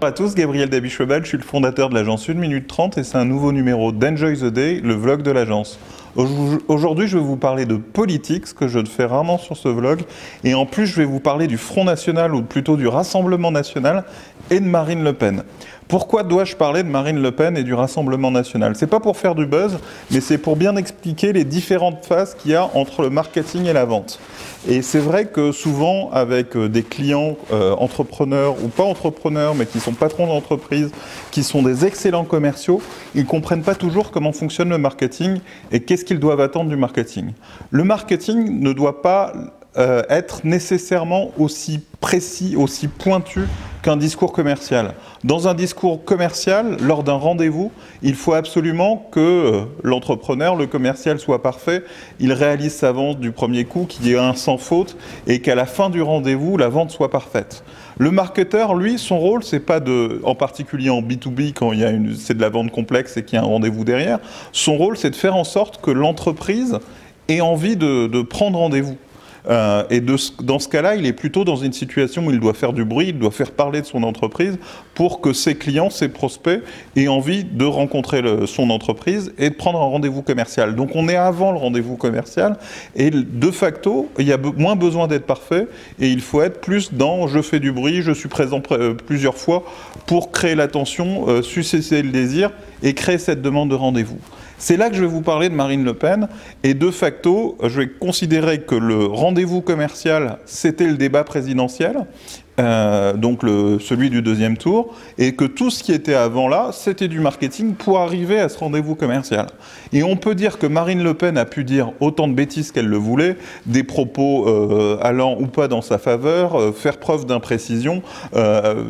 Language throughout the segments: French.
Bonjour à tous, Gabriel Dabichebal, je suis le fondateur de l'agence 1 minute 30 et c'est un nouveau numéro d'Enjoy the Day, le vlog de l'agence. Aujourd'hui, je vais vous parler de politique, ce que je ne fais rarement sur ce vlog, et en plus, je vais vous parler du Front National, ou plutôt du Rassemblement National, et de Marine Le Pen. Pourquoi dois-je parler de Marine Le Pen et du Rassemblement national? C'est pas pour faire du buzz, mais c'est pour bien expliquer les différentes phases qu'il y a entre le marketing et la vente. Et c'est vrai que souvent, avec euh, des clients euh, entrepreneurs ou pas entrepreneurs, mais qui sont patrons d'entreprise, qui sont des excellents commerciaux, ils comprennent pas toujours comment fonctionne le marketing et qu'est-ce qu'ils doivent attendre du marketing. Le marketing ne doit pas euh, être nécessairement aussi précis, aussi pointu qu'un discours commercial. Dans un discours commercial, lors d'un rendez-vous, il faut absolument que euh, l'entrepreneur, le commercial soit parfait, il réalise sa vente du premier coup, qu'il y ait un sans faute, et qu'à la fin du rendez-vous, la vente soit parfaite. Le marketeur, lui, son rôle, c'est pas de, en particulier en B2B, quand il y a une, c'est de la vente complexe et qu'il y a un rendez-vous derrière, son rôle, c'est de faire en sorte que l'entreprise ait envie de prendre rendez-vous. Euh, et dans ce cas-là, il est plutôt dans une situation où il doit faire du bruit, il doit faire parler de son entreprise pour que ses clients, ses prospects aient envie de rencontrer son entreprise et de prendre un rendez-vous commercial. Donc on est avant le rendez-vous commercial et de facto, il y a moins besoin d'être parfait et il faut être plus dans je fais du bruit, je suis présent euh, plusieurs fois pour créer l'attention, euh, susciter le désir et créer cette demande de rendez-vous. C'est là que je vais vous parler de Marine Le Pen. Et de facto, je vais considérer que le rendez-vous commercial, c'était le débat présidentiel. Euh, donc le, celui du deuxième tour, et que tout ce qui était avant là, c'était du marketing pour arriver à ce rendez-vous commercial. Et on peut dire que Marine Le Pen a pu dire autant de bêtises qu'elle le voulait, des propos euh, allant ou pas dans sa faveur, euh, faire preuve d'imprécision,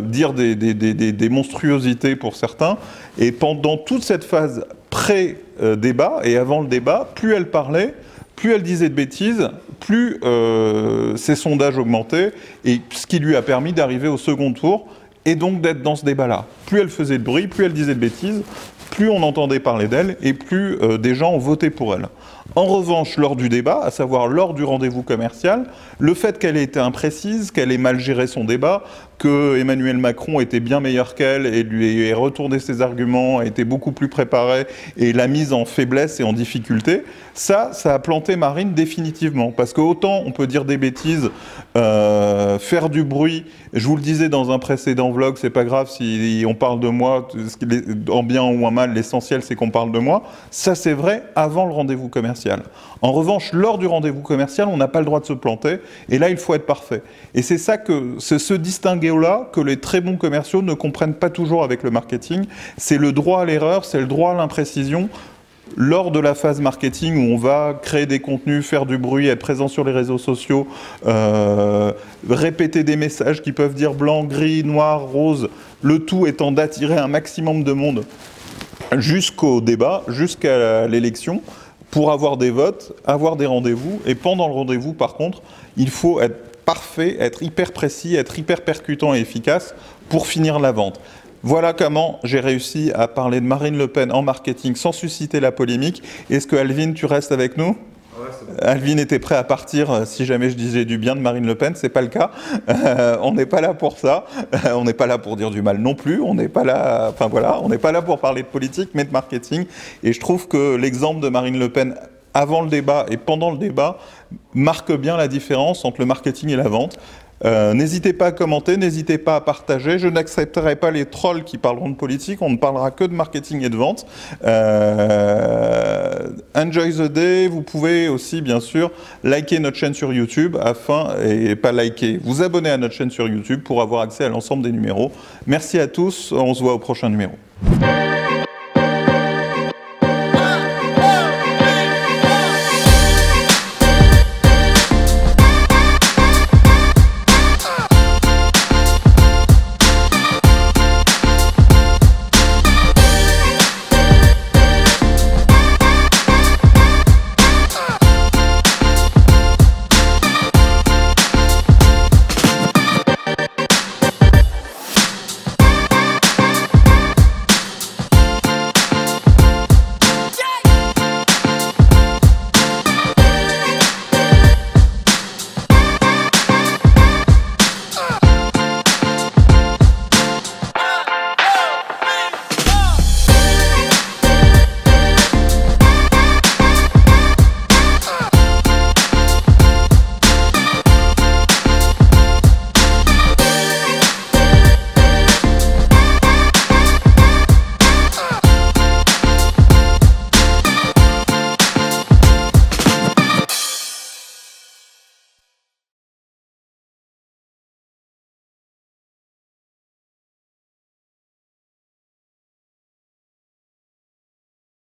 dire des, monstruosités pour certains, et pendant toute cette phase pré-débat et avant le débat, plus elle parlait, plus elle disait de bêtises, plus euh, ses sondages augmentaient, et ce qui lui a permis d'arriver au second tour, et donc d'être dans ce débat-là. Plus elle faisait de bruit, plus elle disait de bêtises, plus on entendait parler d'elle, et plus euh, des gens ont voté pour elle. En revanche, lors du débat, à savoir lors du rendez-vous commercial, le fait qu'elle ait été imprécise, qu'elle ait mal géré son débat, que Emmanuel Macron était bien meilleur qu'elle et lui ait retourné ses arguments, été beaucoup plus préparé et l'a mise en faiblesse et en difficulté, ça, ça a planté Marine définitivement. Parce que autant on peut dire des bêtises, euh, faire du bruit, je vous le disais dans un précédent vlog, c'est pas grave si on parle de moi, en bien ou en mal, l'essentiel c'est qu'on parle de moi. Ça c'est vrai avant le rendez-vous commercial. En revanche, lors du rendez-vous commercial, on n'a pas le droit de se planter, et là, il faut être parfait. Et c'est ça que, ce distinguo-là que les très bons commerciaux ne comprennent pas toujours avec le marketing. C'est le droit à l'erreur, c'est le droit à l'imprécision, lors de la phase marketing où on va créer des contenus, faire du bruit, être présent sur les réseaux sociaux, euh, répéter des messages qui peuvent dire blanc, gris, noir, rose, le tout étant d'attirer un maximum de monde jusqu'au débat, jusqu'à l'élection, pour avoir des votes, avoir des rendez-vous. Et pendant le rendez-vous, par contre, il faut être parfait, être hyper précis, être hyper percutant et efficace pour finir la vente. Voilà comment j'ai réussi à parler de Marine Le Pen en marketing sans susciter la polémique. Est-ce que Alvin, tu restes avec nous? Alvin était prêt à partir euh, si jamais je disais du bien de Marine Le Pen, c'est pas le cas. Euh, on n'est pas là pour ça. Euh, on n'est pas là pour dire du mal non plus. On n'est pas là, enfin voilà, on n'est pas là pour parler de politique, mais de marketing. Et je trouve que l'exemple de Marine Le Pen avant le débat et pendant le débat marque bien la différence entre le marketing et la vente. Euh, n'hésitez pas à commenter, n'hésitez pas à partager. Je n'accepterai pas les trolls qui parleront de politique. On ne parlera que de marketing et de vente. Euh, enjoy the day. Vous pouvez aussi, bien sûr, liker notre chaîne sur YouTube afin, et pas liker, vous abonner à notre chaîne sur YouTube pour avoir accès à l'ensemble des numéros. Merci à tous. On se voit au prochain numéro.